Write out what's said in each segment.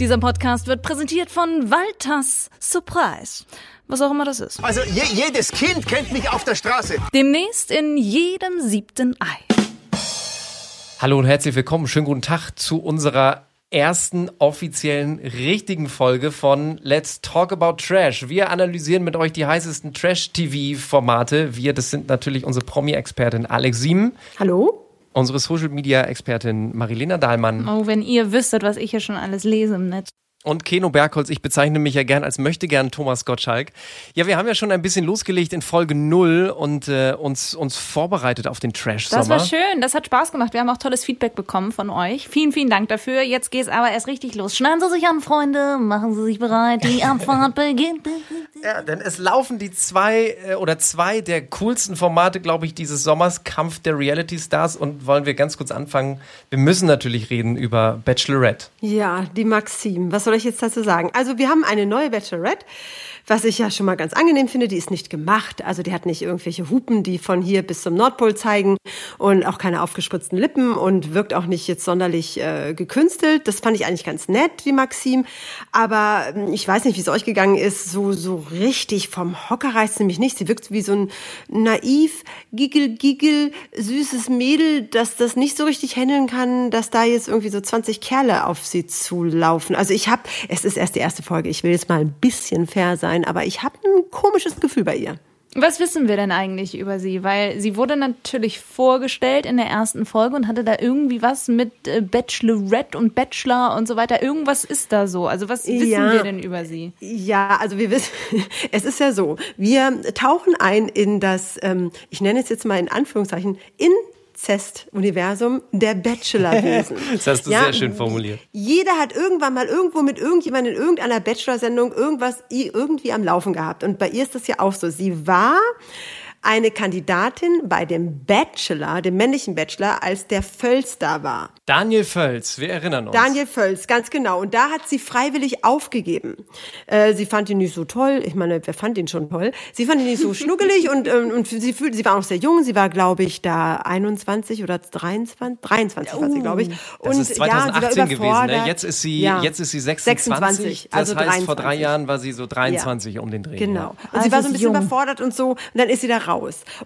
Dieser Podcast wird präsentiert von Walters Surprise. Was auch immer das ist. Also je, jedes Kind kennt mich auf der Straße. Demnächst in jedem siebten Ei. Hallo und herzlich willkommen. Schönen guten Tag zu unserer ersten offiziellen richtigen Folge von Let's Talk About Trash. Wir analysieren mit euch die heißesten Trash-TV-Formate. Wir, das sind natürlich unsere Promi-Expertin Alex Sieben. Hallo? Unsere Social-Media-Expertin Marilena Dahlmann. Oh, wenn ihr wüsstet, was ich hier schon alles lese im Netz. Und Keno Bergholz, ich bezeichne mich ja gern als möchte gern Thomas Gottschalk. Ja, wir haben ja schon ein bisschen losgelegt in Folge 0 und äh, uns, uns vorbereitet auf den Trash-Sommer. Das war schön, das hat Spaß gemacht. Wir haben auch tolles Feedback bekommen von euch. Vielen, vielen Dank dafür. Jetzt geht's aber erst richtig los. Schneiden Sie sich an, Freunde. Machen Sie sich bereit. Die Abfahrt beginnt. Ja, denn es laufen die zwei äh, oder zwei der coolsten Formate, glaube ich, dieses Sommers, Kampf der Reality Stars. Und wollen wir ganz kurz anfangen. Wir müssen natürlich reden über Bachelorette. Ja, die Maxim. Was soll ich jetzt dazu sagen? Also wir haben eine neue Bachelorette, was ich ja schon mal ganz angenehm finde. Die ist nicht gemacht, also die hat nicht irgendwelche Hupen, die von hier bis zum Nordpol zeigen und auch keine aufgespritzten Lippen und wirkt auch nicht jetzt sonderlich äh, gekünstelt. Das fand ich eigentlich ganz nett, die Maxim. Aber ähm, ich weiß nicht, wie es euch gegangen ist. So so richtig vom Hocker reißt sie mich nicht. Sie wirkt wie so ein naiv, giggel, giggel, süßes Mädel, das das nicht so richtig handeln kann, dass da jetzt irgendwie so 20 Kerle auf sie zulaufen. Also ich habe, es ist erst die erste Folge, ich will jetzt mal ein bisschen fair sein, aber ich habe ein komisches Gefühl bei ihr. Was wissen wir denn eigentlich über sie? Weil sie wurde natürlich vorgestellt in der ersten Folge und hatte da irgendwie was mit äh, Bachelorette und Bachelor und so weiter. Irgendwas ist da so. Also was wissen Ja. wir denn über sie? Ja, also wir wissen, es ist ja so, wir tauchen ein in das, ähm, ich nenne es jetzt mal in Anführungszeichen, Inzest-Universum der Bachelorwesen. Das hast du sehr schön formuliert. Jeder hat irgendwann mal irgendwo mit irgendjemandem in irgendeiner Bachelor-Sendung irgendwas irgendwie am Laufen gehabt. Und bei ihr ist das ja auch so. Sie war eine Kandidatin bei dem Bachelor, dem männlichen Bachelor, als der Völz da war. Daniel Völz, wir erinnern uns. Daniel Völz, ganz genau. Und da hat sie freiwillig aufgegeben. Äh, sie fand ihn nicht so toll. Ich meine, wer fand ihn schon toll? Sie fand ihn nicht so schnuggelig und, ähm, und sie fühlte, sie war noch sehr jung. Sie war, glaube ich, da 21 oder 23, 23 war sie, glaube ich. Das und ist 2018 ja, sie war gewesen. Ne? Jetzt, ist sie, Ja. jetzt ist sie 26. 26, das also heißt, vor drei 23. Jahren war sie so 23 um den Dreh. Genau. Ja. Und Also sie war so ein bisschen jung. überfordert und so. Und dann ist sie da raus.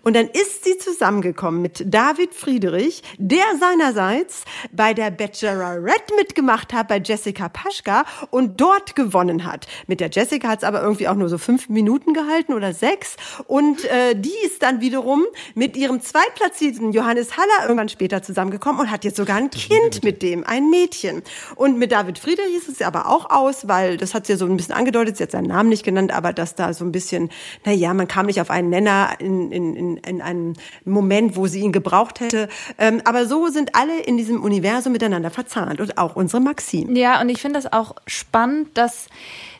Und dann ist sie zusammengekommen mit David Friedrich, der seinerseits bei der Bachelorette mitgemacht hat, bei Jessica Paschka und dort gewonnen hat. Mit der Jessica hat es aber irgendwie auch nur so fünf Minuten gehalten oder sechs. Und äh, die ist dann wiederum mit ihrem zweitplatzierten Johannes Haller irgendwann später zusammengekommen und hat jetzt sogar ein Kind mit dem, ein Mädchen. Und mit David Friedrich ist es aber auch aus, weil das hat sie ja so ein bisschen angedeutet, sie hat seinen Namen nicht genannt, aber dass da so ein bisschen, na ja, man kam nicht auf einen Nenner in, in, in, in einem Moment, wo sie ihn gebraucht hätte. Ähm, aber so sind alle in diesem Universum miteinander verzahnt und auch unsere Maxim. Ja, und ich finde das auch spannend, dass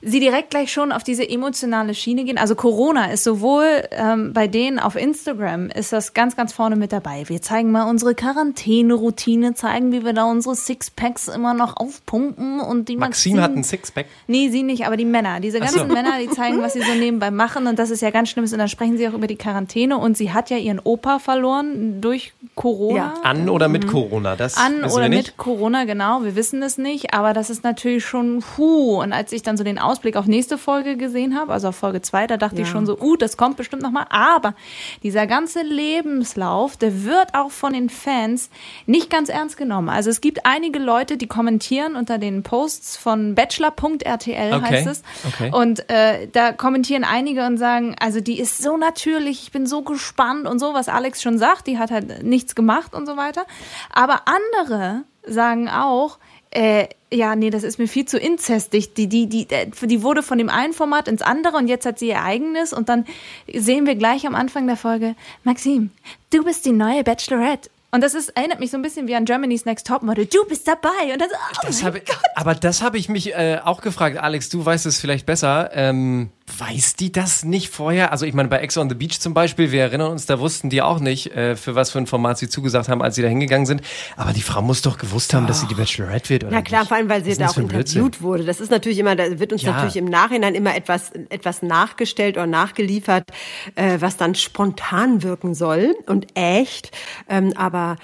sie direkt gleich schon auf diese emotionale Schiene gehen. Also Corona ist sowohl ähm, bei denen auf Instagram ist das ganz, ganz vorne mit dabei. Wir zeigen mal unsere Quarantäne-Routine, zeigen, wie wir da unsere Sixpacks immer noch aufpumpen und die Maxim hat ein Sixpack. Nee, sie nicht, aber die Männer. Diese Ach so. ganzen Männer, die zeigen, was sie so nebenbei machen und das ist ja ganz schlimm. Und dann sprechen sie auch über die Quarantäne und sie hat ja ihren Opa verloren durch Corona. Ja. An oder mit Corona? Das Mhm. An wissen oder wir mit. Corona, genau, wir wissen es nicht, aber das ist natürlich schon puh. Und als ich dann so den Ausblick auf nächste Folge gesehen habe, also auf Folge 2, da dachte ich Ja. schon so, uh, das kommt bestimmt nochmal. Aber dieser ganze Lebenslauf, der wird auch von den Fans nicht ganz ernst genommen. Also es gibt einige Leute, die kommentieren unter den Posts von bachelor.rtl Okay, heißt es. okay. Und äh, da kommentieren einige und sagen, also die ist so natürlich, ich bin so gespannt und so, was Alex schon sagt, die hat halt nichts gemacht und so weiter. Aber andere sagen auch, äh, ja, nee, das ist mir viel zu inzestig. Die, die, die, äh, die wurde von dem einen Format ins andere und jetzt hat sie ihr eigenes und dann sehen wir gleich am Anfang der Folge, Maxim, du bist die neue Bachelorette. Und das ist, erinnert mich so ein bisschen wie an Germany's Next Topmodel. Du bist dabei. Und das, oh Das mein hab, aber das habe ich mich äh, auch gefragt. Alex, du weißt es vielleicht besser. Ähm, Weiß die das nicht vorher? Also ich meine, bei Ex on the Beach zum Beispiel, wir erinnern uns, da wussten die auch nicht, äh, für was für ein Format sie zugesagt haben, als sie da hingegangen sind. Aber die Frau muss doch gewusst haben, dass sie die Bachelorette wird, oder Ja klar, nicht? vor allem, weil sie da auch interviewt wurde. Das ist natürlich immer, da wird uns Ja. natürlich im Nachhinein immer etwas, etwas nachgestellt oder nachgeliefert, äh, was dann spontan wirken soll und echt. Ähm, aber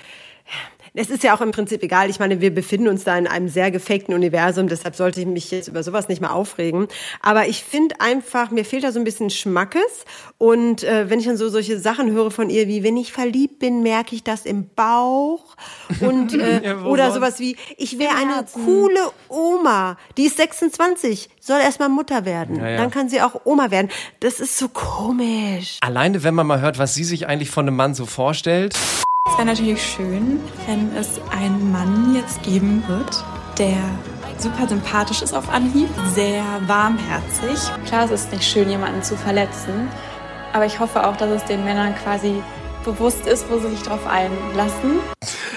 es ist ja auch im Prinzip egal. Ich meine, wir befinden uns da in einem sehr gefakten Universum, deshalb sollte ich mich jetzt über sowas nicht mehr aufregen. Aber ich finde einfach, mir fehlt da so ein bisschen Schmackes. Und äh, wenn ich dann so solche Sachen höre von ihr, wie wenn ich verliebt bin, merke ich das im Bauch. Und äh, Ja, oder sonst? sowas wie, ich wäre eine coole Oma, die ist 26, soll erstmal Mutter werden. Ja, ja. Dann kann sie auch Oma werden. Das ist so komisch. Alleine, wenn man mal hört, was sie sich eigentlich von einem Mann so vorstellt. Es wäre natürlich schön, wenn es einen Mann jetzt geben wird, der super sympathisch ist auf Anhieb, sehr warmherzig. Klar, es ist nicht schön, jemanden zu verletzen, aber ich hoffe auch, dass es den Männern quasi bewusst ist, wo sie sich drauf einlassen.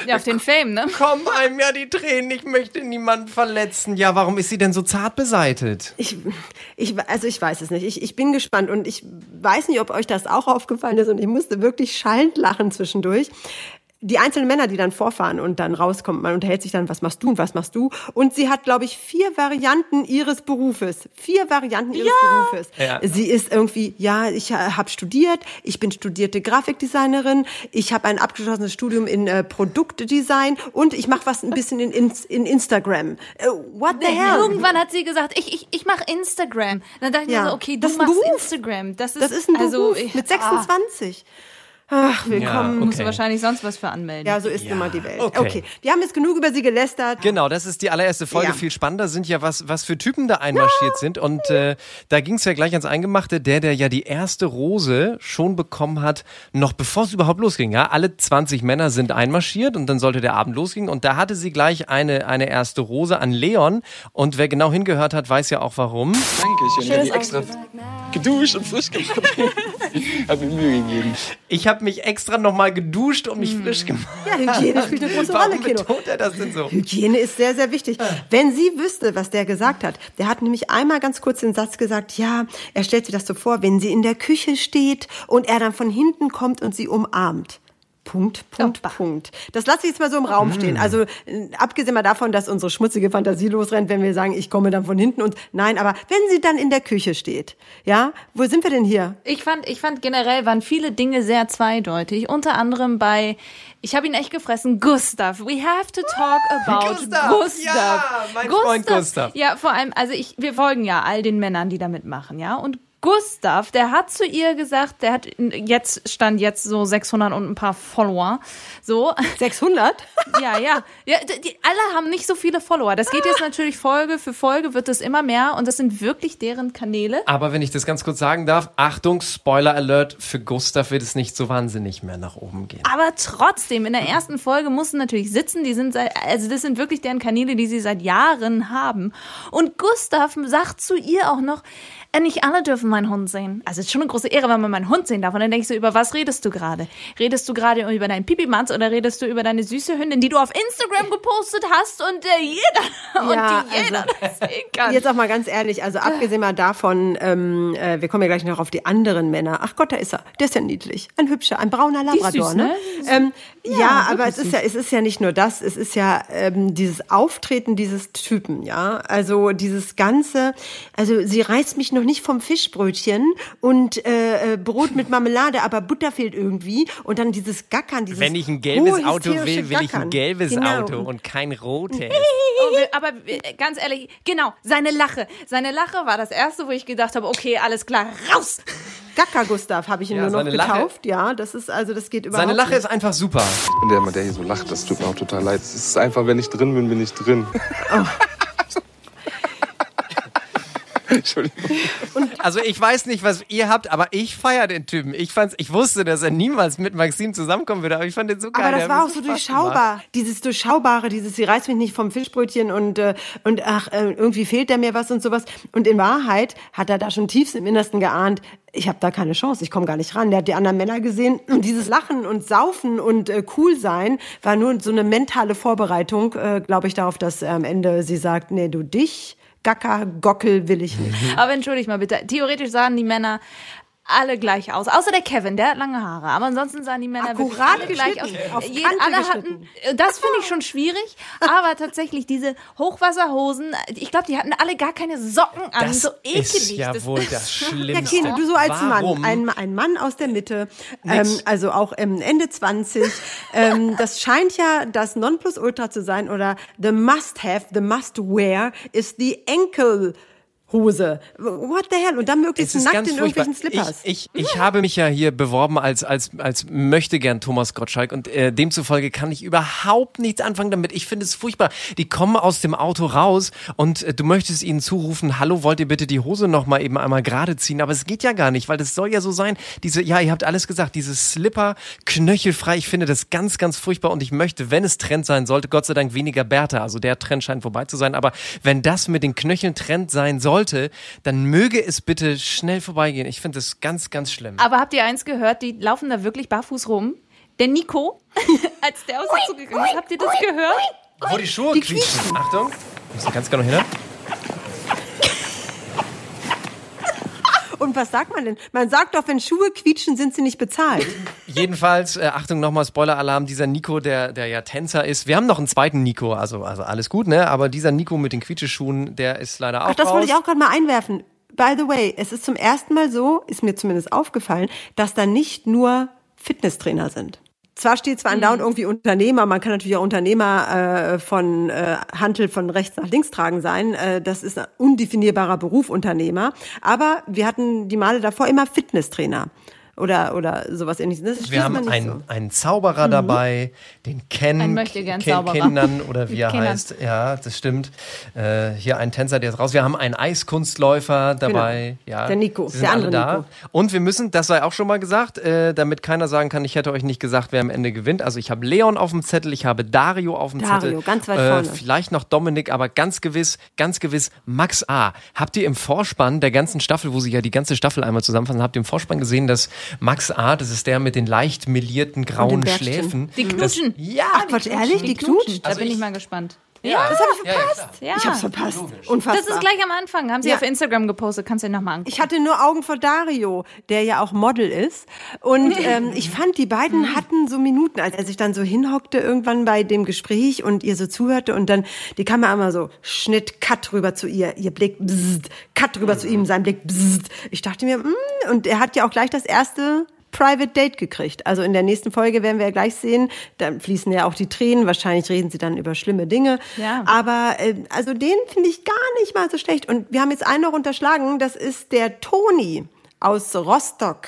Ja, auf den Fame, ne? Kommen einem ja die Tränen, ich möchte niemanden verletzen. Ja, warum ist sie denn so zart beseitet? Ich, ich, also ich weiß es nicht. Ich, ich bin gespannt und ich weiß nicht, ob euch das auch aufgefallen ist und ich musste wirklich schallend lachen zwischendurch. Die einzelnen Männer, die dann vorfahren und dann rauskommen, man unterhält sich dann, was machst du und was machst du? Und sie hat, glaube ich, vier Varianten ihres Berufes. Vier Varianten ihres Berufes. Ja. Sie ist irgendwie, ja, ich habe studiert, ich bin studierte Grafikdesignerin, ich habe ein abgeschlossenes Studium in äh, Produktdesign und ich mache was ein bisschen in, in, in Instagram. Äh, what the hell? Irgendwann hat sie gesagt, ich, ich, ich mache Instagram. Dann dachte ich Ja. mir so, okay, du Das ist ein machst Beruf. Instagram. Das ist, Das ist ein also, Beruf ich- mit 26. Ach, willkommen. Ja, Musst du okay. wahrscheinlich sonst was für anmelden. Ja, so ist immer die Welt. okay. Okay. wir haben jetzt genug über sie gelästert. Genau, das ist die allererste Folge. Ja. Viel spannender sind ja, was, was für Typen da einmarschiert sind. Und äh, da ging es ja gleich ans Eingemachte. Der, der ja die erste Rose schon bekommen hat, noch bevor es überhaupt losging. Ja, alle 20 Männer sind einmarschiert und dann sollte der Abend losgehen. Und da hatte sie gleich eine, eine erste Rose an Leon. Und wer genau hingehört hat, weiß ja auch warum. Danke, ich habe die extra geduscht und frisch gemacht. Hab mir Mühe gegeben. Ich habe mich extra nochmal geduscht und mich frisch gemacht. Ja, Hygiene spielt eine große Rolle, Kino. betont er das denn so? Hygiene ist sehr, sehr wichtig. Wenn sie wüsste, was der gesagt hat, der hat nämlich einmal ganz kurz den Satz gesagt, ja, er stellt sich das so vor, wenn sie in der Küche steht und er dann von hinten kommt und sie umarmt. Punkt, Punkt, Punkt. Das lasse ich jetzt mal so im Raum stehen. Also äh, abgesehen mal davon, dass unsere schmutzige Fantasie losrennt, wenn wir sagen, ich komme dann von hinten und nein, aber wenn sie dann in der Küche steht, ja, wo sind wir denn hier? Ich fand, ich fand generell waren viele Dinge sehr zweideutig. Unter anderem bei, ich habe ihn echt gefressen, Gustav. We have to talk about Gustav, Gustav. ja, mein Freund Gustav. Ja, vor allem, also ich, wir folgen ja all den Männern, die da mitmachen, ja. Und Gustav, der hat zu ihr gesagt, der hat jetzt stand jetzt so 600 und ein paar Follower, so 600? ja, ja. ja die, die, alle haben nicht so viele Follower. Das geht jetzt natürlich Folge für Folge, wird es immer mehr und das sind wirklich deren Kanäle. Aber wenn ich das ganz kurz sagen darf, Achtung, Spoiler Alert, für Gustav wird es nicht so wahnsinnig mehr nach oben gehen. Aber trotzdem, in der ersten Folge mussten natürlich sitzen. Die sind seit, also das sind wirklich deren Kanäle, die sie seit Jahren haben. Und Gustav sagt zu ihr auch noch, nicht alle dürfen meinen Hund sehen. Also es ist schon eine große Ehre, wenn man meinen Hund sehen darf. Und dann denkst du, über was redest du gerade? Redest du gerade über deinen Pipimanz oder redest du über deine süße Hündin, die du auf Instagram gepostet hast und äh, jeder und Ja, die jeder das sehen kann? Jetzt auch mal ganz ehrlich, also abgesehen mal davon, ähm, äh, wir kommen ja gleich noch auf die anderen Männer. Ach Gott, da ist er. Der ist ja niedlich. Ein hübscher, ein brauner Labrador, süß, ne? ne? Ähm, ja, Ja, aber es ist ja, es ist ja nicht nur das, es ist ja ähm, dieses Auftreten dieses Typen, ja. Also dieses Ganze, also sie reißt mich noch nicht vom Fischbrötchen und äh, äh, Brot mit Marmelade, aber Butter fehlt irgendwie. Und dann dieses Gackern, dieses Wenn ich ein gelbes Auto will, will ich ein gelbes Genau. Auto und kein rotes. Oh, aber äh, ganz ehrlich, genau, seine Lache. Seine Lache war das erste, wo ich gedacht habe, okay, alles klar, raus. Gacker Gustav habe ich ihn Ja, nur noch seine Lache- getauft. Ja, das ist also das geht überhaupt Seine Lache nicht. ist einfach super. Ich bin der der hier so lacht. Das tut mir auch total leid. Es ist einfach, wenn ich drin bin, bin ich drin. Entschuldigung. Also ich weiß nicht, was ihr habt, aber ich feiere den Typen. Ich fand's, ich wusste, dass er niemals mit Maxim zusammenkommen würde, aber ich fand den so geil. Aber das war auch so Spaß gemacht. durchschaubar. Dieses durchschaubare, dieses, sie reißt mich nicht vom Fischbrötchen und, äh, und ach, äh, irgendwie fehlt da mir was und sowas. Und in Wahrheit hat er da schon tiefst im Innersten geahnt, ich habe da keine Chance, ich komme gar nicht ran. Der hat die anderen Männer gesehen und dieses Lachen und Saufen und äh, cool sein war nur so eine mentale Vorbereitung, äh, glaube ich, darauf, dass äh, am Ende sie sagt, nee, du dich Gacker, Gockel will ich nicht. Aber entschuldigt mal bitte, theoretisch sahen die Männer alle gleich aus. Außer der Kevin, der hat lange Haare. Aber ansonsten sahen die Männer wirklich Akkurat alle gleich aus. auf Je- Kante alle hatten, das finde ich schon schwierig. Aber tatsächlich diese Hochwasserhosen, ich glaube, die hatten alle gar keine Socken an. Das so ekelig. ist ja Das- wohl das Ja, Schlimmste. Kine, du so als Warum? Mann, ein, ein Mann aus der Mitte, ähm, also auch ähm, Ende 20, ähm, das scheint ja das Nonplusultra zu sein oder the must have, the must wear ist die Enkelhose. What the hell? Und dann möglichst nackt in furchtbar. irgendwelchen Slippers. Ich, ich, ich habe mich ja hier beworben als, als, als möchte gern Thomas Gottschalk und äh, demzufolge kann ich überhaupt nichts anfangen damit. Ich finde es furchtbar. Die kommen aus dem Auto raus und äh, du möchtest ihnen zurufen, hallo, wollt ihr bitte die Hose noch mal eben einmal gerade ziehen? Aber es geht ja gar nicht, weil das soll ja so sein. Diese, ja, ihr habt alles gesagt, diese Slipper, knöchelfrei, ich finde das ganz, ganz furchtbar und ich möchte, wenn es Trend sein sollte, Gott sei Dank weniger Bärte. Also der Trend scheint vorbei zu sein. Aber wenn das mit den Knöcheln Trend sein sollte, dann möge es bitte schnell vorbeigehen. Ich finde das ganz, ganz schlimm. Aber habt ihr eins gehört? Die laufen da wirklich barfuß rum. Der Nico, als der aus dem Zug gegangen ist, habt ihr das gehört? Wo die Schuhe quietschen. Achtung. Muss ich ganz genau hin. Und was sagt man denn? Man sagt doch, wenn Schuhe quietschen, sind sie nicht bezahlt. Jedenfalls, äh, Achtung nochmal, Spoiler-Alarm, dieser Nico, der, der ja Tänzer ist. Wir haben noch einen zweiten Nico, also, also alles gut, ne? Aber dieser Nico mit den Quietscheschuhen, der ist leider auch Ach, das raus. wollte ich auch gerade mal einwerfen. By the way, es ist zum ersten Mal so, ist mir zumindest aufgefallen, dass da nicht nur Fitnesstrainer sind. Zwar steht zwar andauernd irgendwie Unternehmer, man kann natürlich auch Unternehmer äh, von äh, Hantel von rechts nach links tragen sein. Äh, das ist ein undefinierbarer Beruf, Unternehmer. Aber wir hatten die Male davor immer Fitnesstrainer oder oder sowas ähnliches. Das Wir haben einen, so. einen Zauberer dabei, den Ken, Ein Möchtegern Ken Zauberer. Kindern oder wie er Kindern. heißt. Ja, das stimmt. Äh, hier ein Tänzer, der ist raus. Wir haben einen Eiskunstläufer dabei. Ja, Genau. Der Nico, der andere da. Nico. Und wir müssen, das sei auch schon mal gesagt, äh, damit keiner sagen kann, ich hätte euch nicht gesagt, wer am Ende gewinnt. Also ich habe Leon auf dem Zettel, ich habe Dario auf dem Dario, Zettel. ganz weit äh, vorne. Vielleicht noch Dominik, aber ganz gewiss, ganz gewiss Max A. Habt ihr im Vorspann der ganzen Staffel, wo sie ja die ganze Staffel einmal zusammenfassen, habt ihr im Vorspann gesehen, dass Max A, das ist der mit den leicht melierten grauen. Schläfen. Die knutschen. Das, ja, Ach Quatsch, ehrlich? Die knutscht? Da Also bin ich, ich- mal gespannt. Ja, das habe ich verpasst. Ja. Ich hab's verpasst. Unfassbar. Das ist gleich am Anfang. Haben sie Ja. auf Instagram gepostet. Kannst du dir nochmal angucken. Ich hatte nur Augen vor Dario, der ja auch Model ist. Und ähm, ich fand, die beiden hatten so Minuten, als er sich dann so hinhockte irgendwann bei dem Gespräch und ihr so zuhörte und dann die Kamera immer so Schnitt, Cut rüber zu ihr, ihr Blick, bzzzt, Cut rüber zu ihm, sein Blick, bzzzt. Ich dachte mir, mm, und er hat ja auch gleich das erste Private Date gekriegt. Also in der nächsten Folge werden wir ja gleich sehen, da fließen ja auch die Tränen, wahrscheinlich reden sie dann über schlimme Dinge. Ja. Aber äh, also den finde ich gar nicht mal so schlecht. Und wir haben jetzt einen noch unterschlagen, das ist der Toni aus Rostock.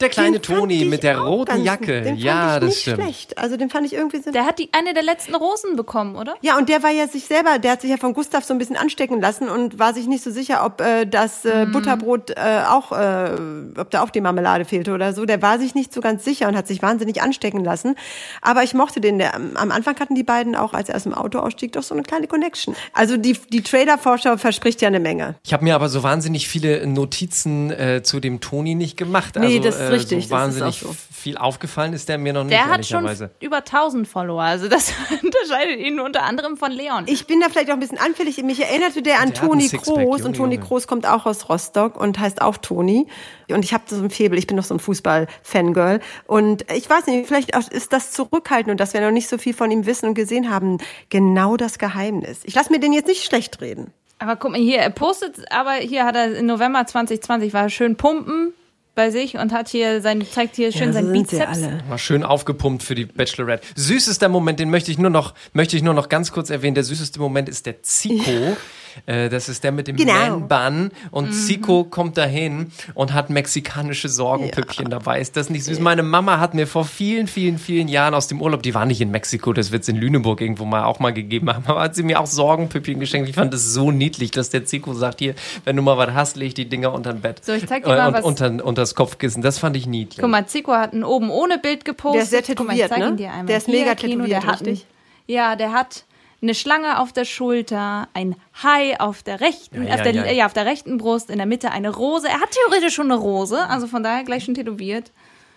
Der kleine Toni mit der roten Jacke. Den fand ja, ich das nicht stimmt. schlecht. Also den fand ich irgendwie so. Der hat die, eine der letzten Rosen bekommen, oder? ja, und der war ja sich selber, der hat sich ja von Gustav so ein bisschen anstecken lassen und war sich nicht so sicher, ob äh, das Mhm. äh, Butterbrot äh, auch, äh, ob da auch die Marmelade fehlte oder so. Der war sich nicht so ganz sicher und hat sich wahnsinnig anstecken lassen. Aber ich mochte den. Der, am Anfang hatten die beiden auch, als er aus dem Auto ausstieg, doch so eine kleine Connection. Also die, die Trailer-Vorschau verspricht ja eine Menge. Ich habe mir aber so wahnsinnig viele Notizen äh, zu dem Toni nicht gemacht. Nee, also, das ist äh, richtig, das So ist wahnsinnig auch so. viel aufgefallen ist der mir noch nicht, Der hat schon über 1000 Follower. Also das unterscheidet ihn unter anderem von Leon. Ich bin da vielleicht auch ein bisschen anfällig. Mich erinnerte der an Der Toni Kroos und Toni. Kroos kommt auch aus Rostock und heißt auch Toni. Und ich habe so ein Febel, ich bin doch so ein Fußball-Fangirl. Und ich weiß nicht, vielleicht ist das Zurückhalten und dass wir noch nicht so viel von ihm wissen und gesehen haben, genau das Geheimnis. Ich lasse mir den jetzt nicht schlecht reden. Aber guck mal hier, er postet, aber hier hat er im November 2020 war er schön pumpen bei sich und hat hier sein, zeigt hier schön so sein Bizeps. alle. War schön aufgepumpt für die Bachelorette. Süßester Moment, den möchte ich nur noch, möchte ich nur noch ganz kurz erwähnen. Der süßeste Moment ist der Zico. Äh, das ist der mit dem Genau. Man-Bun. Und Mhm. Zico kommt dahin und hat mexikanische Sorgenpüppchen dabei. Ist das nicht süß? Meine Mama hat mir vor vielen, vielen, vielen Jahren aus dem Urlaub, die war nicht in Mexiko, das wird es in Lüneburg irgendwo mal auch mal gegeben haben, aber hat sie mir auch Sorgenpüppchen geschenkt. Ich fand das so niedlich, dass der Zico sagt, hier, wenn du mal was hast, leg die Dinger unter Bett. So, ich zeig dir mal und was- Unter, unter das Kopfkissen. Das fand ich niedlich. Guck mal, Zico hat ein oben ohne Bild gepostet. Der ist sehr Guck mal, ich tätowiert, zeig ne? ihn dir einmal. Der ist mega Kino, tätowiert, der hat ein, richtig? Ja, der hat eine Schlange auf der Schulter, ein Hai auf der rechten, Ja, auf, ja, der, ja. ja, auf der rechten Brust, in der Mitte eine Rose. Er hat theoretisch schon eine Rose, also von daher gleich schon tätowiert.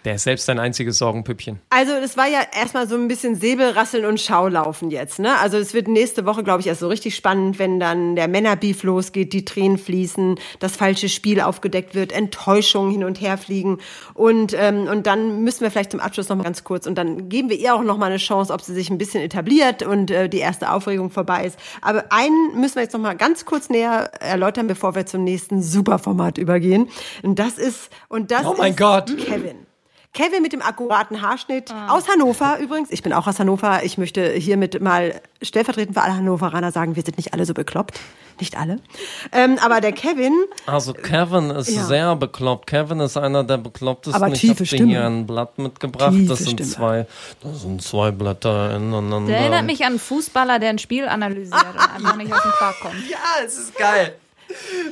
Der ist selbst ein einziges Sorgenpüppchen. Also es war ja erstmal so ein bisschen Säbelrasseln und Schaulaufen jetzt. Ne? Also es wird nächste Woche, glaube ich, erst so richtig spannend, wenn dann der Männerbeef losgeht, die Tränen fließen, das falsche Spiel aufgedeckt wird, Enttäuschungen hin und her fliegen. Und, ähm, und dann müssen wir vielleicht zum Abschluss noch mal ganz kurz und dann geben wir ihr auch noch mal eine Chance, ob sie sich ein bisschen etabliert und äh, die erste Aufregung vorbei ist. Aber einen müssen wir jetzt noch mal ganz kurz näher erläutern, bevor wir zum nächsten Superformat übergehen. Und das ist und das Oh mein ist Gott. Kevin. Kevin mit dem akkuraten Haarschnitt aus Hannover übrigens. Ich bin auch aus Hannover. Ich möchte hiermit mal stellvertretend für alle Hannoveraner sagen, wir sind nicht alle so bekloppt. Nicht alle. Ähm, aber der Kevin, Also Kevin ist Ja. sehr bekloppt. Kevin ist einer der beklopptesten. Aber ich tiefe habe dir Stimme. hier ein Blatt mitgebracht. Tiefe das sind Stimme. zwei, das sind zwei Blätter ineinander. Der erinnert mich an einen Fußballer, der ein Spiel analysiert und einfach nicht aus dem Quark kommt. Ja, es ist geil.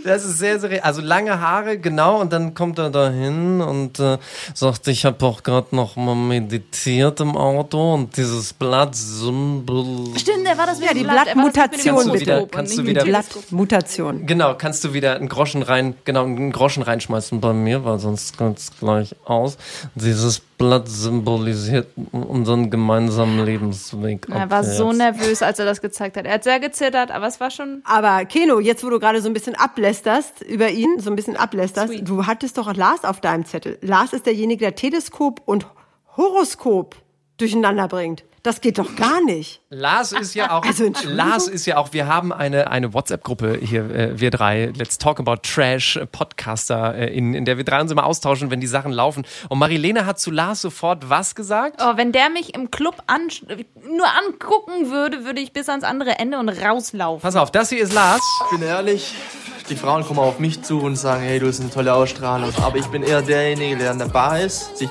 Das ist sehr, sehr, also lange Haare, genau, und dann kommt er dahin und äh, sagt, ich habe auch gerade noch mal meditiert im Auto und dieses Blatt Symbol. Stimmt, der war das Ja, die Blatt, er Blattmutation, bitte. Kannst du wieder-. Blattmutation. Genau, kannst du wieder einen Groschen rein, genau, einen Groschen reinschmeißen bei mir, weil sonst kommt's gleich aus. Dieses Blatt symbolisiert unseren gemeinsamen Lebensweg. Er war so nervös, als er das gezeigt hat. Er hat sehr gezittert, aber es war schon. Aber Keno, jetzt wo du gerade so ein bisschen ablästerst über ihn, so ein bisschen ablästerst, Sweet. du hattest doch Lars auf deinem Zettel. Lars ist derjenige, der Teleskop und Horoskop durcheinander bringt. Das geht doch gar nicht. Lars ist ja auch, Also? Lars ist ja auch, wir haben eine, eine WhatsApp-Gruppe hier, äh, wir drei, Let's Talk About Trash, äh, Podcaster, äh, in, in der wir drei uns immer austauschen, wenn die Sachen laufen. Und Marilene hat zu Lars sofort was gesagt? Oh, wenn der mich im Club an, nur angucken würde, würde ich bis ans andere Ende und rauslaufen. Pass auf, das hier ist Lars. Ich bin ehrlich, die Frauen kommen auf mich zu und sagen, hey, du hast eine tolle Ausstrahlung. Aber ich bin eher derjenige, der an der Bar ist, sich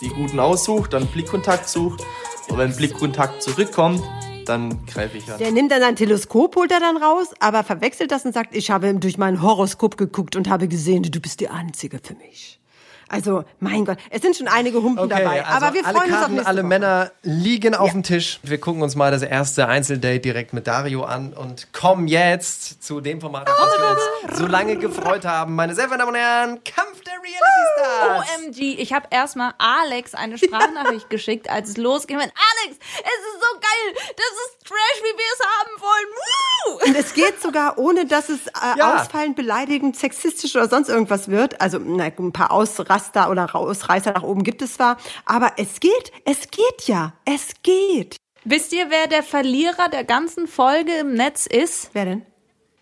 die Guten aussucht, dann Blickkontakt sucht. Wenn Blickkontakt zurückkommt, dann greife ich an. Der nimmt dann sein Teleskop, holt er dann raus, aber verwechselt das und sagt, ich habe durch mein Horoskop geguckt und habe gesehen, du bist die Einzige für mich. Also, mein Gott, es sind schon einige Humpen dabei. also aber wir alle freuen uns auf Karten, nächste alle Woche. Männer liegen auf dem Tisch. Wir gucken uns mal das erste Einzeldate direkt mit Dario an und kommen jetzt zu dem Format, auf das wir uns so lange gefreut haben. Meine sehr verehrten Damen und Herren, Kampf der Reality Stars. OMG, ich habe erstmal Alex eine Sprachnachricht geschickt, als es losging. Alex, es ist so geil, das ist Trash, wie wir es haben wollen. Woo! Und es geht sogar, ohne dass es äh, Ja. ausfallend, beleidigend, sexistisch oder sonst irgendwas wird. Also na, ein paar Ausraster oder Ausreißer nach oben gibt es zwar, aber es geht, es geht ja, es geht. Wisst ihr, wer der Verlierer der ganzen Folge im Netz ist? Wer denn?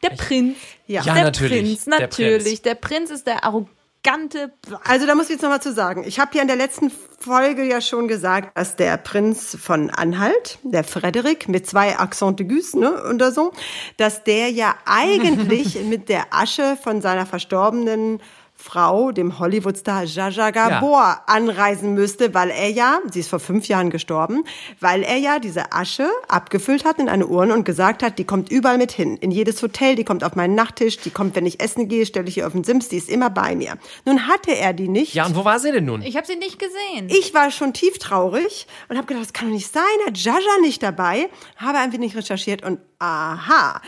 Der Prinz. Ja. Ja, der natürlich. Prinz, Der natürlich. Der Prinz ist der arrogante. Also da muss ich jetzt nochmal zu sagen. Ich habe ja in der letzten Folge ja schon gesagt, dass der Prinz von Anhalt, der Frederik, mit zwei Accent aigus, ne, oder so, dass der ja eigentlich mit der Asche von seiner verstorbenen Frau, dem Hollywood-Star Jaja Gabor, anreisen müsste, weil er ja, sie ist vor fünf Jahren gestorben, weil er ja diese Asche abgefüllt hat in eine Urne und gesagt hat, die kommt überall mit hin. In jedes Hotel, die kommt auf meinen Nachttisch, die kommt, wenn ich essen gehe, stelle ich ihr auf den Sims, die ist immer bei mir. Nun hatte er die nicht. Ja, und wo war sie denn nun? Ich habe sie nicht gesehen. Ich war schon tief traurig und habe gedacht, das kann doch nicht sein, hat Jaja nicht dabei, habe ein wenig recherchiert und aha,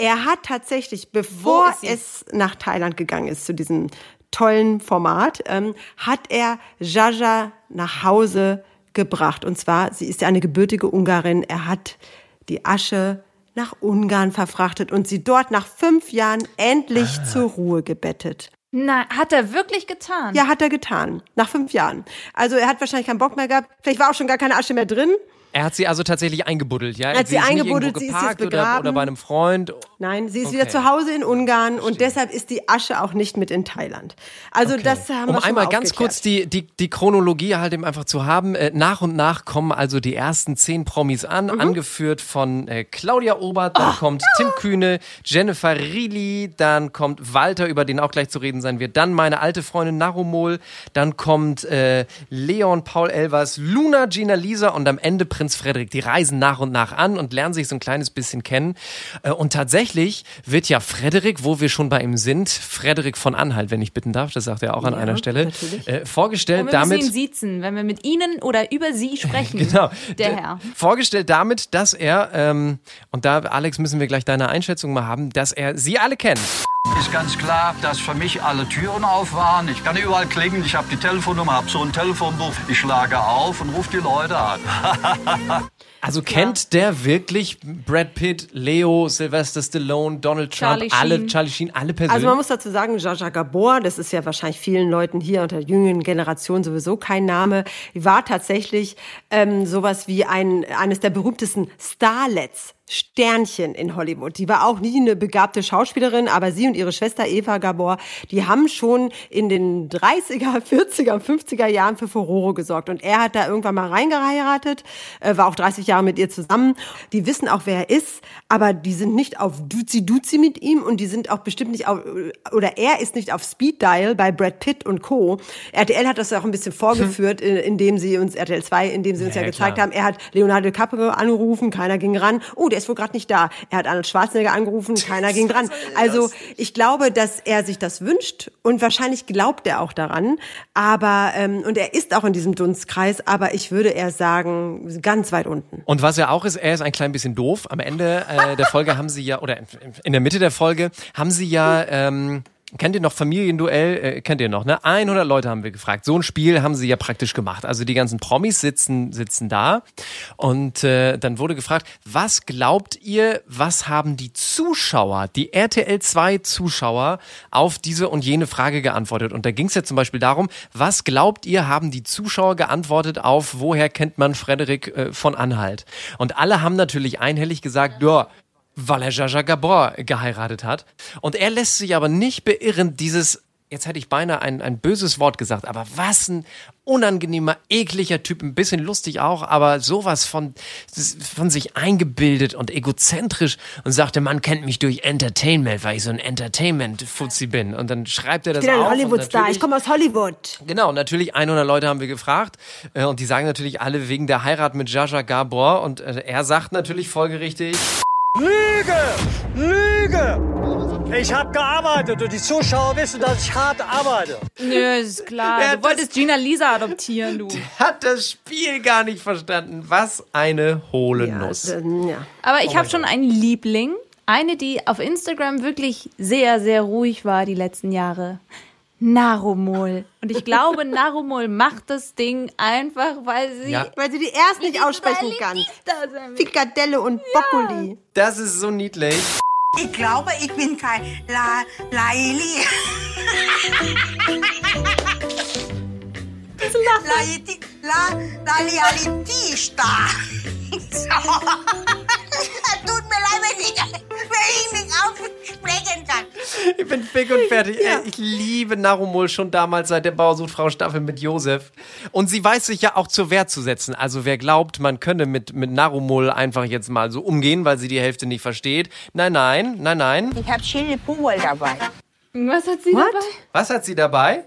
er hat tatsächlich, bevor es nach Thailand gegangen ist, zu diesem tollen Format, ähm, hat er Jaja nach Hause gebracht. Und zwar, sie ist ja eine gebürtige Ungarin, er hat die Asche nach Ungarn verfrachtet und sie dort nach fünf Jahren endlich zur Ruhe gebettet. Na, hat er wirklich getan? Ja, hat er getan. Nach fünf Jahren. Also er hat wahrscheinlich keinen Bock mehr gehabt. Vielleicht war auch schon gar keine Asche mehr drin. Er hat sie also tatsächlich eingebuddelt, ja? Er hat sie nicht eingebuddelt, sie ist jetzt geparkt oder, begraben. oder bei einem Freund. Nein, sie ist Okay. wieder zu Hause in Ungarn und deshalb ist die Asche auch nicht mit in Thailand. Also das haben Um wir schon einmal mal ganz kurz die, die, die Chronologie halt eben einfach zu haben. Äh, nach und nach kommen also die ersten zehn Promis an, Mhm. angeführt von äh, Claudia Obert, dann kommt Tim Kühne, Jennifer Rili, dann kommt Walter, über den auch gleich zu reden sein wird, dann meine alte Freundin Narumol, dann kommt äh, Leon, Paul Elvers, Luna, Gina Lisa und am Ende Prinz Frederik. Die reisen nach und nach an und lernen sich so ein kleines bisschen kennen. Äh, und tatsächlich wird ja Frederik, wo wir schon bei ihm sind, Frederik von Anhalt, wenn ich bitten darf, das sagt er auch an einer Stelle, natürlich. äh, vorgestellt Und wir damit. ihn siezen, wenn wir mit ihnen oder über sie sprechen. Genau. Der Herr. Vorgestellt damit, dass er, ähm, und da, Alex, müssen wir gleich deine Einschätzung mal haben, dass er sie alle kennt. Ist ganz klar, dass für mich alle Türen auf waren. Ich kann überall klingeln, ich habe die Telefonnummer, habe so ein Telefonbuch. Ich schlage auf und rufe die Leute an. Also kennt der wirklich Brad Pitt, Leo, Sylvester Stallone, Donald Trump, Charlie alle, Sheen. Charlie Sheen, alle persönlich? Also man muss dazu sagen, Jaja Gabor, das ist ja wahrscheinlich vielen Leuten hier unter der jüngeren Generation sowieso kein Name, war tatsächlich ähm, sowas wie ein eines der berühmtesten Starlets. Sternchen in Hollywood. Die war auch nie eine begabte Schauspielerin, aber sie und ihre Schwester Eva Gabor, die haben schon in den 30er, 40er, 50er Jahren für Furore gesorgt. Und er hat da irgendwann mal reingeheiratet, äh, war auch 30 Jahre mit ihr zusammen. Die wissen auch, wer er ist, aber die sind nicht auf Duzi-Duzi mit ihm und die sind auch bestimmt nicht auf, oder er ist nicht auf Speed Dial bei Brad Pitt und Co. RTL hat das ja auch ein bisschen vorgeführt, in- indem sie uns, RTL 2, indem sie uns Ja, ja, gezeigt klar. haben, er hat Leonardo DiCaprio angerufen, keiner ging ran. Oh, der ist wohl gerade nicht da. Er hat Arnold Schwarzenegger angerufen, keiner ging dran. Also ich glaube, dass er sich das wünscht und wahrscheinlich glaubt er auch daran. Aber ähm, und er ist auch in diesem Dunstkreis. Aber ich würde eher sagen, ganz weit unten. Und was er auch ist, er ist ein klein bisschen doof. Am Ende äh, der Folge haben sie ja, oder in- der Mitte der Folge haben sie ja, ähm, kennt ihr noch Familienduell? Äh, kennt ihr noch, ne? 100 Leute haben wir gefragt. So ein Spiel haben sie ja praktisch gemacht. Also die ganzen Promis sitzen, sitzen da und äh, dann wurde gefragt, was glaubt ihr, was haben die Zuschauer, die RTL 2 Zuschauer auf diese und jene Frage geantwortet? Und da ging es ja zum Beispiel darum, was glaubt ihr, haben die Zuschauer geantwortet auf, woher kennt man Frederik äh, von Anhalt? Und alle haben natürlich einhellig gesagt, ja, weil er Jaja Gabor geheiratet hat. Und er lässt sich aber nicht beirren, dieses, jetzt hätte ich beinahe ein, ein böses Wort gesagt, aber was ein unangenehmer, ekliger Typ, ein bisschen lustig auch, aber sowas von, von sich eingebildet und egozentrisch und sagte, man kennt mich durch Entertainment, weil ich so ein Entertainment-Fuzzi bin. Und dann schreibt er das Ich bin ein auf. Hollywood-Star. Ich komme aus Hollywood. Genau, natürlich 100 Leute haben wir gefragt äh, und die sagen natürlich alle wegen der Heirat mit Jaja Gabor und äh, er sagt natürlich folgerichtig, Lüge! Lüge! Ich habe gearbeitet und die Zuschauer wissen, dass ich hart arbeite. Nö, ist klar. Ja, du wolltest Gina Lisa adoptieren, du. hat das Spiel gar nicht verstanden. Was eine hohle Nuss. Ja, ja. Aber Oh ich habe schon einen Liebling. Eine, die auf Instagram wirklich sehr, sehr ruhig war die letzten Jahre. Narumol. Und ich glaube, Narumol macht das Ding einfach, weil sie. Ja. Weil sie die erst nicht aussprechen kann. Frikadelle und Brokkoli. Das ist so niedlich. Ich glaube, ich bin kein La Laili. Laiti- La Lalialitie-Star. So. Tut mir leid, wenn ich, wenn ich nicht aussprechen kann. Ich bin fick und fertig. Ey, ich liebe Narumol schon damals seit der Bausuchtfrau Staffel mit Josef. Und sie weiß sich ja auch zur Wehr zu setzen. Also wer glaubt, man könne mit, mit Narumol einfach jetzt mal so umgehen, weil sie die Hälfte nicht versteht. Nein, nein, nein, nein. Ich habe Chili Puwal dabei. Was hat sie What? dabei? Was hat sie dabei?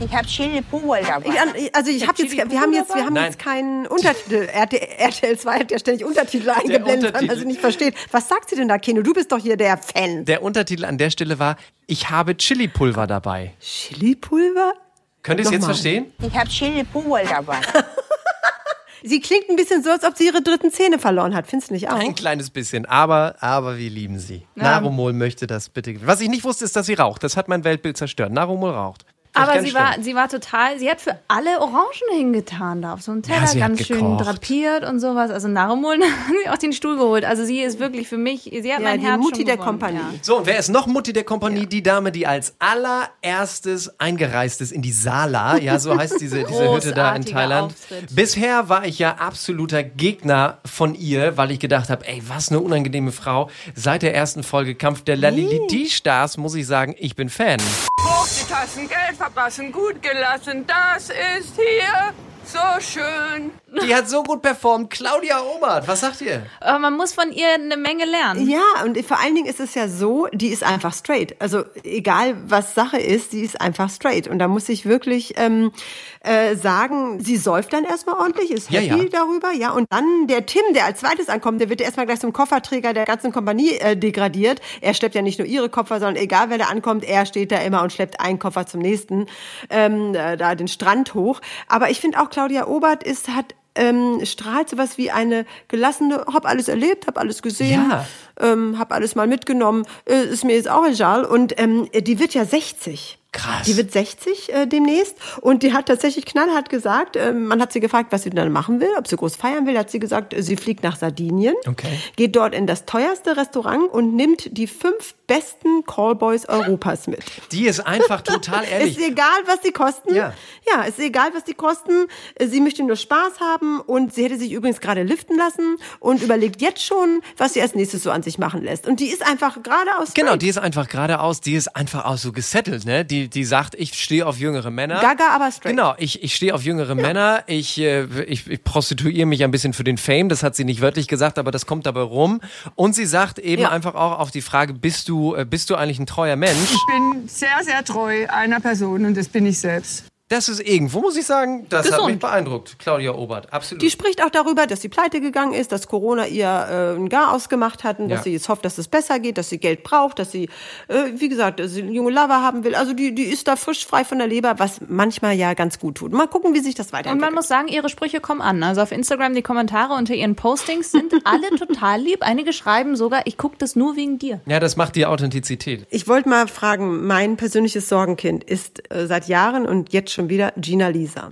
Ich habe Chili Puwal dabei. Ich, also ich habe jetzt, wir haben jetzt, wir haben Nein. jetzt keinen Untertitel. RTL, RTL 2 hat ja ständig Untertitel eingeblendet, weil man sie nicht versteht. Was sagt sie denn da, Keno? Du bist doch hier der Fan. Der Untertitel an der Stelle war, ich habe Chili-Pulver dabei. Chili-Pulver? Könnt ihr es jetzt Nochmal. verstehen? Ich habe Chili Puwal dabei. Sie klingt ein bisschen so, als ob sie ihre dritten Zähne verloren hat. Findest du nicht auch? Ein kleines bisschen, aber, aber wir lieben sie. Narumol möchte das bitte. Was ich nicht wusste, ist, dass sie raucht. Das hat mein Weltbild zerstört. Narumol raucht. Aber sie war, sie war total, sie hat für alle Orangen hingetan da auf so einem Teller, Ja, ganz schön gekocht. drapiert und sowas. Also Narumol hat sie auch den Stuhl geholt. Also sie ist wirklich für mich, sie hat Ja, mein die Herz Mutti schon der gewonnen, Kompanie. Ja. So, und wer ist noch Mutti der Kompanie? Die Dame, die als allererstes eingereist ist in die Sala. Ja, so heißt diese, diese Hütte da in Thailand. Auftritt. Bisher war ich ja absoluter Gegner von ihr, weil ich gedacht habe, ey, was eine unangenehme Frau. Seit der ersten Folge Kampf der Laliliti-Stars muss ich sagen, ich bin Fan. Hoch die Tassen, Geld verblassen, gut gelassen, das ist hier so schön. Die hat so gut performt. Claudia Obert, was sagt ihr? Aber man muss von ihr eine Menge lernen. Ja, und vor allen Dingen ist es ja so, die ist einfach straight. Also egal, was Sache ist, die ist einfach straight. Und da muss ich wirklich ähm, äh, sagen, sie säuft dann erstmal ordentlich, ist Ja, happy ja. darüber. Ja, und dann der Tim, der als zweites ankommt, der wird erstmal gleich zum Kofferträger der ganzen Kompanie äh, degradiert. Er schleppt ja nicht nur ihre Koffer, sondern egal, wer da ankommt, er steht da immer und schleppt einen Koffer zum nächsten, ähm, äh, da den Strand hoch. Aber ich finde auch, Claudia Obert ist, hat ähm, strahlt sowas wie eine gelassene, hab alles erlebt, hab alles gesehen. Ja. Ähm, hab alles mal mitgenommen, äh, ist mir jetzt auch egal. Und ähm, die wird ja 60. Krass. Die wird 60 äh, demnächst und die hat tatsächlich knallhart gesagt, äh, man hat sie gefragt, was sie dann machen will, ob sie groß feiern will, hat sie gesagt, sie fliegt nach Sardinien, Okay. geht dort in das teuerste Restaurant und nimmt die fünf besten Callboys Europas mit. Die ist einfach total ehrlich. Ist egal, was die kosten. Ja. ja, ist egal, was die kosten. Sie möchte nur Spaß haben und sie hätte sich übrigens gerade liften lassen und überlegt jetzt schon, was sie als nächstes so an sich machen lässt. Und die ist einfach geradeaus. Genau, straight. die ist einfach geradeaus, die ist einfach auch so gesettelt, ne? Die, die sagt, ich stehe auf jüngere Männer. Gaga, aber straight. Genau, ich, ich stehe auf jüngere Männer, ich, äh, ich, ich prostituiere mich ein bisschen für den Fame, das hat sie nicht wörtlich gesagt, aber das kommt dabei rum. Und sie sagt eben Ja. einfach auch auf die Frage, bist du, äh, bist du eigentlich ein treuer Mensch? Ich bin sehr, sehr treu einer Person und das bin ich selbst. Das ist irgendwo, muss ich sagen, das hat Gesund. mich beeindruckt. Claudia Obert, absolut. Die spricht auch darüber, dass sie pleite gegangen ist, dass Corona ihr äh, ein Gar ausgemacht hat und Ja. dass sie jetzt hofft, dass es besser geht, dass sie Geld braucht, dass sie, äh, wie gesagt, dass sie einen junge Lover haben will. Also die, die ist da frisch frei von der Leber, was manchmal ja ganz gut tut. Mal gucken, wie sich das Und weiterentwickelt. man muss sagen, ihre Sprüche kommen an. Also auf Instagram die Kommentare unter ihren Postings sind alle total lieb. Einige schreiben sogar, ich gucke das nur wegen dir. ja, das macht die Authentizität. Ich wollte mal fragen, mein persönliches Sorgenkind ist äh, seit Jahren und jetzt schon wieder Gina Lisa.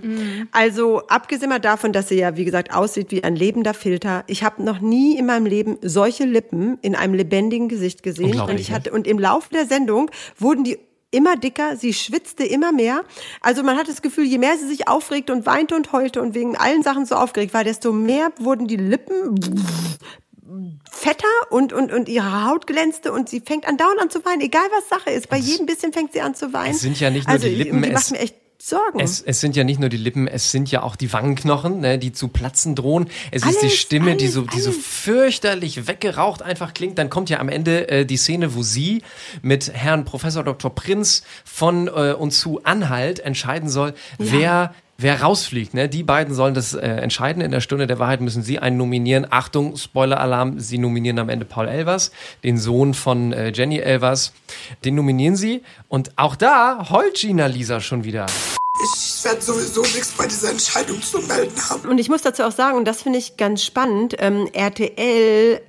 Also abgesehen mal davon, dass sie ja, wie gesagt, aussieht wie ein lebender Filter. Ich habe noch nie in meinem Leben solche Lippen in einem lebendigen Gesicht gesehen. Und ich ne? hatte und im Laufe der Sendung wurden die immer dicker, sie schwitzte immer mehr. Also man hat das Gefühl, je mehr sie sich aufregte und weinte und heulte und wegen allen Sachen so aufgeregt war, desto mehr wurden die Lippen fetter und, und, und ihre Haut glänzte und sie fängt andauernd an zu weinen, egal was Sache ist. Bei jedem bisschen fängt sie an zu weinen. Es sind ja nicht nur also, die Lippen, Die macht mir echt Sorgen. Es, es sind ja nicht nur die Lippen, es sind ja auch die Wangenknochen, ne, die zu platzen drohen. Es ist die Alles, Stimme, die alles, so, die so fürchterlich weggeraucht einfach klingt. Dann kommt ja am Ende äh, die Szene, wo sie mit Herrn Professor Dr. Prinz von äh, und zu Anhalt entscheiden soll, wer Wer rausfliegt, ne? Die beiden sollen das äh, entscheiden. In der Stunde der Wahrheit müssen sie einen nominieren. Achtung, Spoiler-Alarm, sie nominieren am Ende Paul Elvers, den Sohn von äh, Jenny Elvers. Den nominieren sie. Und auch da heult Gina Lisa schon wieder. Ich werde sowieso nichts bei dieser Entscheidung zu melden haben. Und ich muss dazu auch sagen, und das finde ich ganz spannend, ähm, RTL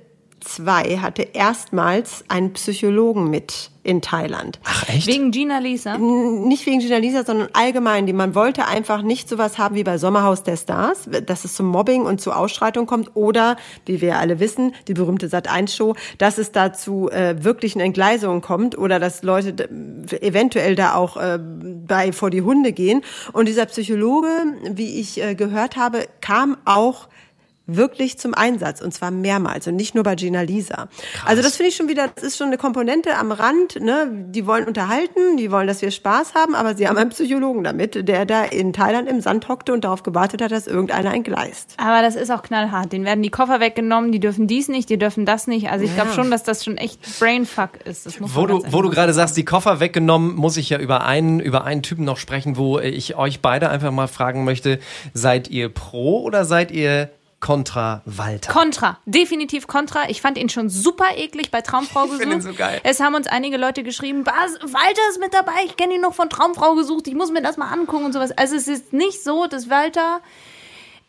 2 hatte erstmals einen Psychologen mit in Thailand. Ach echt? Wegen Gina Lisa? Nicht wegen Gina Lisa, sondern allgemein. Die man wollte einfach nicht sowas haben wie bei Sommerhaus der Stars, dass es zum Mobbing und zu Ausschreitung kommt oder, wie wir alle wissen, die berühmte Sat1-Show, dass es da zu äh, wirklichen Entgleisungen kommt oder dass Leute eventuell da auch äh, bei vor die Hunde gehen. Und dieser Psychologe, wie ich äh, gehört habe, kam auch wirklich zum Einsatz und zwar mehrmals und nicht nur bei Gina Lisa. Also das finde ich schon wieder, das ist schon eine Komponente am Rand, ne? Die wollen unterhalten, die wollen, dass wir Spaß haben, aber sie haben einen Psychologen damit, der da in Thailand im Sand hockte und darauf gewartet hat, dass irgendeiner entgleist. Aber das ist auch knallhart. Den werden die Koffer weggenommen, die dürfen dies nicht, die dürfen das nicht. Also ich glaube Ja. schon, dass das schon echt Brainfuck ist. Das muss Wo man du, wo du gerade sagst, die Koffer weggenommen, muss ich ja über einen, über einen Typen noch sprechen, wo ich euch beide einfach mal fragen möchte, seid ihr pro oder seid ihr kontra Walter? Contra, definitiv Contra. Ich fand ihn schon super eklig bei Traumfrau Ich gesucht. find ihn so geil. Es haben uns einige Leute geschrieben, was, Walter ist mit dabei, ich kenne ihn noch von Traumfrau gesucht, ich muss mir das mal angucken und sowas. Also es ist nicht so, dass Walter,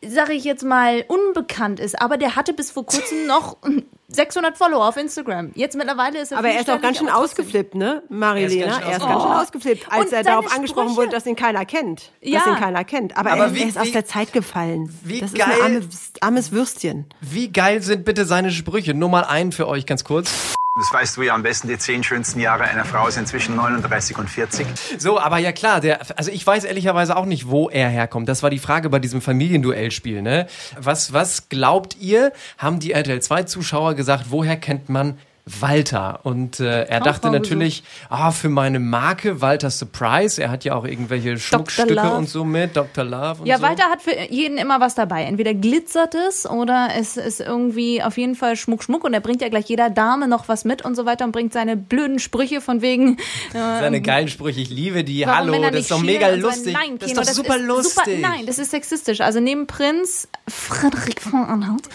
sage ich jetzt mal, unbekannt ist, aber der hatte bis vor kurzem noch 600 Follower auf Instagram. Jetzt mittlerweile ist er Aber er ist auch ganz schön ausgeflippt, ne, Marilena? Er ist ganz schön Er ist ganz schön ausgeflippt. als Und er darauf angesprochen wurde, dass ihn keiner kennt. Ja. Dass ihn keiner kennt. Aber, Aber er, wie- er ist aus der Zeit gefallen. wie das geil- ist ein armes, armes Würstchen. Wie geil sind bitte seine Sprüche? Nur mal einen für euch ganz kurz. Das weißt du ja am besten, die zehn schönsten Jahre einer Frau sind zwischen 39 und 40. So, aber ja klar, der, also ich weiß ehrlicherweise auch nicht, wo er herkommt. Das war die Frage bei diesem Familienduellspiel, ne? Was, was glaubt ihr, haben die RTL 2 Zuschauer gesagt, woher kennt man Walter? Und äh, er dachte Traumfrau natürlich, ah, für meine Marke Walter Surprise. Er hat ja auch irgendwelche Schmuckstücke und so mit, Dr. Love und Ja, so. Walter hat für jeden immer was dabei. Entweder glitzert es oder es ist irgendwie auf jeden Fall Schmuck, Schmuck und er bringt ja gleich jeder Dame noch was mit und so weiter und bringt seine blöden Sprüche von wegen. Äh, Seine geilen Sprüche, ich liebe die. Hallo, das ist doch mega lustig. Nein, das ist doch super lustig. Super, nein, das ist sexistisch. Also neben Prinz Frederik von Anhalt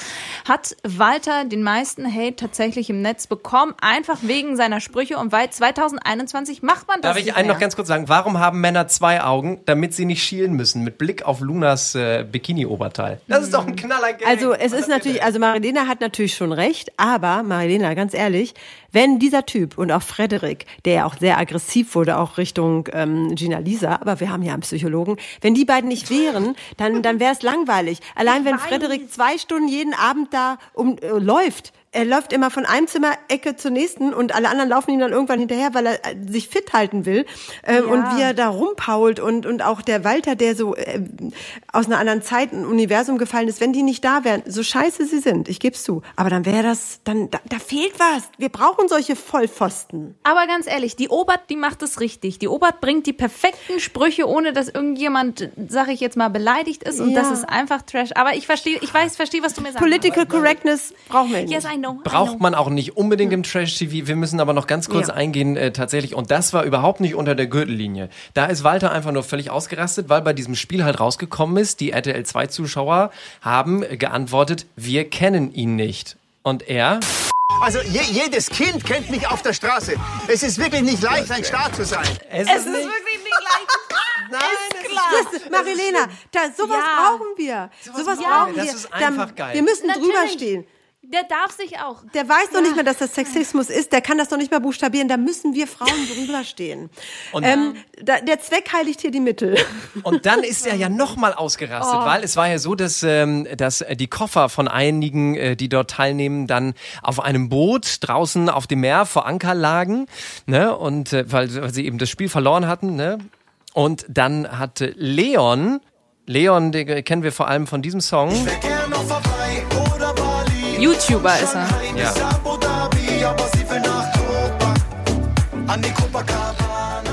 hat Walter den meisten Hate tatsächlich im Netz bekommen, einfach wegen seiner Sprüche und weil 2021 macht man das Darf ich nicht einen mehr. noch ganz kurz sagen? Warum haben Männer zwei Augen, damit sie nicht schielen müssen mit Blick auf Lunas äh, Bikini-Oberteil? Das ist doch ein Knaller. Also es ist natürlich, also Marilena hat natürlich schon recht, aber Marilena, ganz ehrlich, wenn dieser Typ und auch Frederik, der ja auch sehr aggressiv wurde, auch Richtung ähm, Gina Lisa, aber wir haben ja einen Psychologen, wenn die beiden nicht wären, dann, dann wäre es langweilig. Allein wenn Frederik zwei Stunden jeden Abend da um, äh, läuft, er läuft immer von einem Zimmerecke zur nächsten und alle anderen laufen ihm dann irgendwann hinterher, weil er äh, sich fit halten will. Äh, Und wie er da rumpault und, und auch der Walter, der so äh, aus einer anderen Zeit, ein Universum gefallen ist, wenn die nicht da wären, so scheiße sie sind, ich geb's zu. Aber dann wäre das, dann, da, da fehlt was. Wir brauchen solche Vollpfosten. Aber ganz ehrlich, die Obert, die macht es richtig. Die Obert bringt die perfekten Sprüche, ohne dass irgendjemand, sag ich jetzt mal, beleidigt ist. Und Ja. das ist einfach Trash. Aber ich verstehe, ich weiß, verstehe, was du mir sagst. Political Correctness brauchen wir nicht. Yes, I know. I Braucht know. man auch nicht unbedingt im Trash-TV. Wir müssen aber noch ganz kurz Ja. eingehen, äh, tatsächlich. Und das war überhaupt nicht unter der Gürtellinie. Da ist Walter einfach nur völlig ausgerastet, weil bei diesem Spiel halt rausgekommen ist, die RTL 2-Zuschauer haben geantwortet, wir kennen ihn nicht. Und er, Also je, jedes Kind kennt mich auf der Straße. Es ist wirklich nicht leicht, ein Star zu sein. Es, Es ist wirklich nicht leicht. Nein, ist klar. Das ist, Marilena, da, sowas Ja. brauchen wir. Sowas, brauchen brauchen wir. wir. Das ist Da- einfach geil. Wir müssen Natürlich. drüber stehen. Der darf sich auch. Der weiß doch nicht mehr, dass das Sexismus ist. Der kann das doch nicht mehr buchstabieren. Da müssen wir Frauen drüber stehen. Und- ähm, da, der Zweck heiligt hier die Mittel. Und dann ist er ja nochmal ausgerastet, Oh. weil es war ja so, dass, ähm, dass äh, die Koffer von einigen, äh, die dort teilnehmen, dann auf einem Boot draußen auf dem Meer vor Anker lagen, ne? Und äh, weil, weil sie eben das Spiel verloren hatten, ne? Und dann hatte Leon, Leon, den kennen wir vor allem von diesem Song. YouTuber ist er. Ja.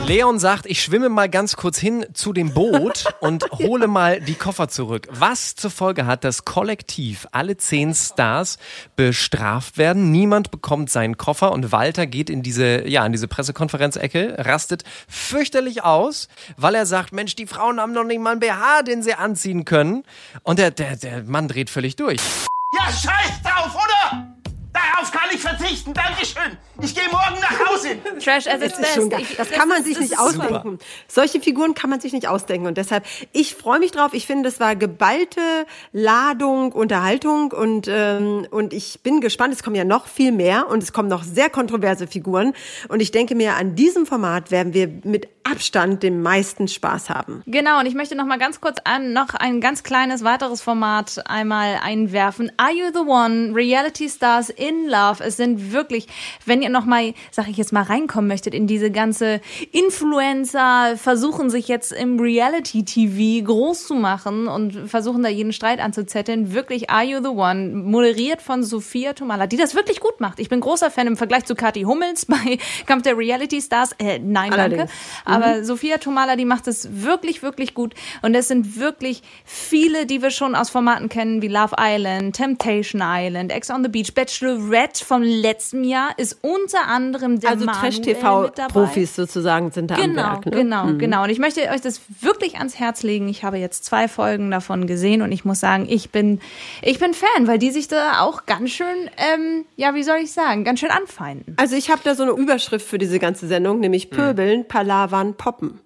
Leon sagt, ich schwimme mal ganz kurz hin zu dem Boot und hole mal die Koffer zurück. Was zur Folge hat, dass kollektiv alle zehn Stars bestraft werden. Niemand bekommt seinen Koffer und Walter geht in diese, ja, in diese Pressekonferenzecke, rastet fürchterlich aus, weil er sagt, Mensch, die Frauen haben noch nicht mal einen BH, den sie anziehen können. Und der, der, der Mann dreht völlig durch. Ja, scheiß drauf, oder? Darauf kann ich verzichten. Dankeschön. Ich gehe morgen nach Hause. Trash as Das its best. Ich- Das kann man ist- sich nicht ist super. ausdenken. Solche Figuren kann man sich nicht ausdenken. Und deshalb, ich freue mich drauf. Ich finde, das war geballte Ladung, Unterhaltung. Und, ähm, und ich bin gespannt. Es kommen ja noch viel mehr. Und es kommen noch sehr kontroverse Figuren. Und ich denke mir, an diesem Format werden wir mit Abstand den meisten Spaß haben. Genau, und ich möchte noch mal ganz kurz an noch ein ganz kleines weiteres Format einmal einwerfen. Are You the One? Reality Stars in Love. Es sind wirklich, wenn ihr noch mal, sag ich jetzt mal, reinkommen möchtet in diese ganze Influencer, versuchen sich jetzt im Reality TV groß zu machen und versuchen da jeden Streit anzuzetteln. Wirklich Are You the One? Moderiert von Sophia Tomala, die das wirklich gut macht. Ich bin großer Fan im Vergleich zu Kathi Hummels bei Kampf der Reality Stars. Äh, nein, Allerdings. danke. Aber Sophia Tomala, die macht es wirklich, wirklich gut. Und es sind wirklich viele, die wir schon aus Formaten kennen, wie Love Island, Temptation Island, Ex on the Beach, Bachelorette vom letzten Jahr ist unter anderem der Also Manuel mit dabei. Trash-TV-Profis sozusagen sind da am Genau, Werk. Ne? genau, Mhm. genau. Und ich möchte euch das wirklich ans Herz legen. Ich habe jetzt zwei Folgen davon gesehen und ich muss sagen, ich bin, ich bin Fan, weil die sich da auch ganz schön, ähm, ja, wie soll ich sagen, ganz schön anfeinden. Also ich habe da so eine Überschrift für diese ganze Sendung, nämlich Pöbeln, Palavern, Poppen.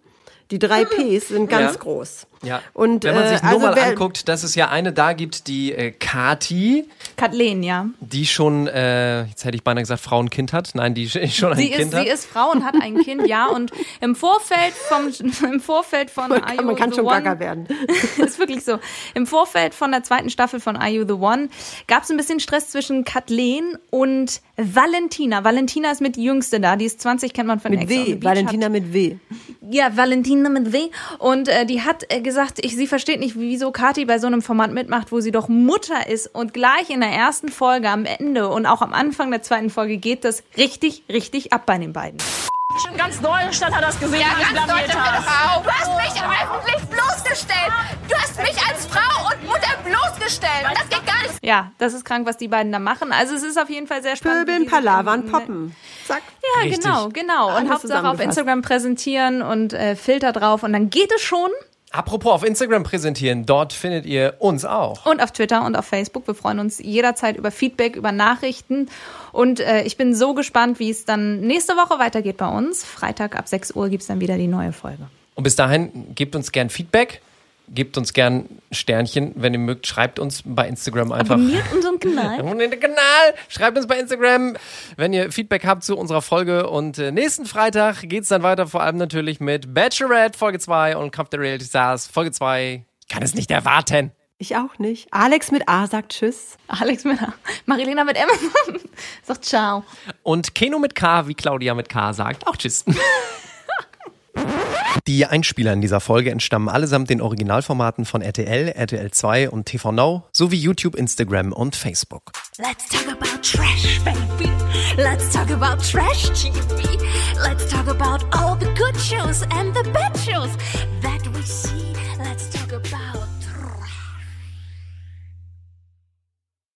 Die drei Ps sind ganz Ja. groß. Ja. Und, Wenn man sich äh, nur also mal wer- anguckt, dass es ja eine da gibt, die äh, Kati, Kathleen, ja. die schon, äh, jetzt hätte ich beinahe gesagt, Frau und Kind hat. Nein, die sch- schon ein Sie ist, Kind hat. sie ist Frau und hat ein Kind, ja. Und im Vorfeld vom, im Vorfeld von Man kann, man kann the schon One, gaga werden. ist wirklich so. Im Vorfeld von der zweiten Staffel von Are You the One gab es ein bisschen Stress zwischen Kathleen und Valentina. Valentina ist mit die Jüngste da, die ist 20, kennt man von Mit Ex on the W, Beach, Valentina mit W. ja, Valentina mit W. Und äh, die hat äh, gesagt, ich, sie versteht nicht, wieso Kathi bei so einem Format mitmacht, wo sie doch Mutter ist. Und gleich in der ersten Folge am Ende und auch am Anfang der zweiten Folge geht das richtig, richtig ab bei den beiden. Schon ganz Deutschland hat das gesehen, Ja, ganz Deutschland auf. Du hast mich öffentlich bloßgestellt. Du hast mich als Frau und Mutter bloßgestellt. Und das geht gar nicht. Ja, das ist krank, was die beiden da machen. Also es ist auf jeden Fall sehr spannend. Pöbeln, Palavern, Poppen. Zack. Ja, Richtig. genau, genau. Und Alles Hauptsache auf. Instagram präsentieren und äh, Filter drauf. Und dann geht es schon Apropos auf Instagram präsentieren, dort findet ihr uns auch. Und auf Twitter und auf Facebook. Wir freuen uns jederzeit über Feedback, über Nachrichten. Und äh, ich bin so gespannt, wie es dann nächste Woche weitergeht bei uns. Freitag ab 6 Uhr gibt es dann wieder die neue Folge. Und bis dahin, gebt uns gern Feedback. Gebt uns gern Sternchen, wenn ihr mögt. Schreibt uns bei Instagram einfach. Abonniert unseren Kanal. Abonniert den Kanal. Schreibt uns bei Instagram, wenn ihr Feedback habt zu unserer Folge. Und äh, nächsten Freitag geht's dann weiter, vor allem natürlich mit Bachelorette Folge 2 und Kampf der Reality Stars Folge 2. Kann es nicht erwarten. Ich auch nicht. Alex mit A sagt Tschüss. Alex mit A. Marilena mit M sagt Ciao. Und Keno mit K, wie Claudia mit K sagt, auch Tschüss. Die Einspieler in dieser Folge entstammen allesamt den Originalformaten von RTL, RTL 2 und TV Now sowie YouTube, Instagram und Facebook. Let's talk about trash, baby. Let's talk about trash TV. Let's talk about all the good shows and the bad shows.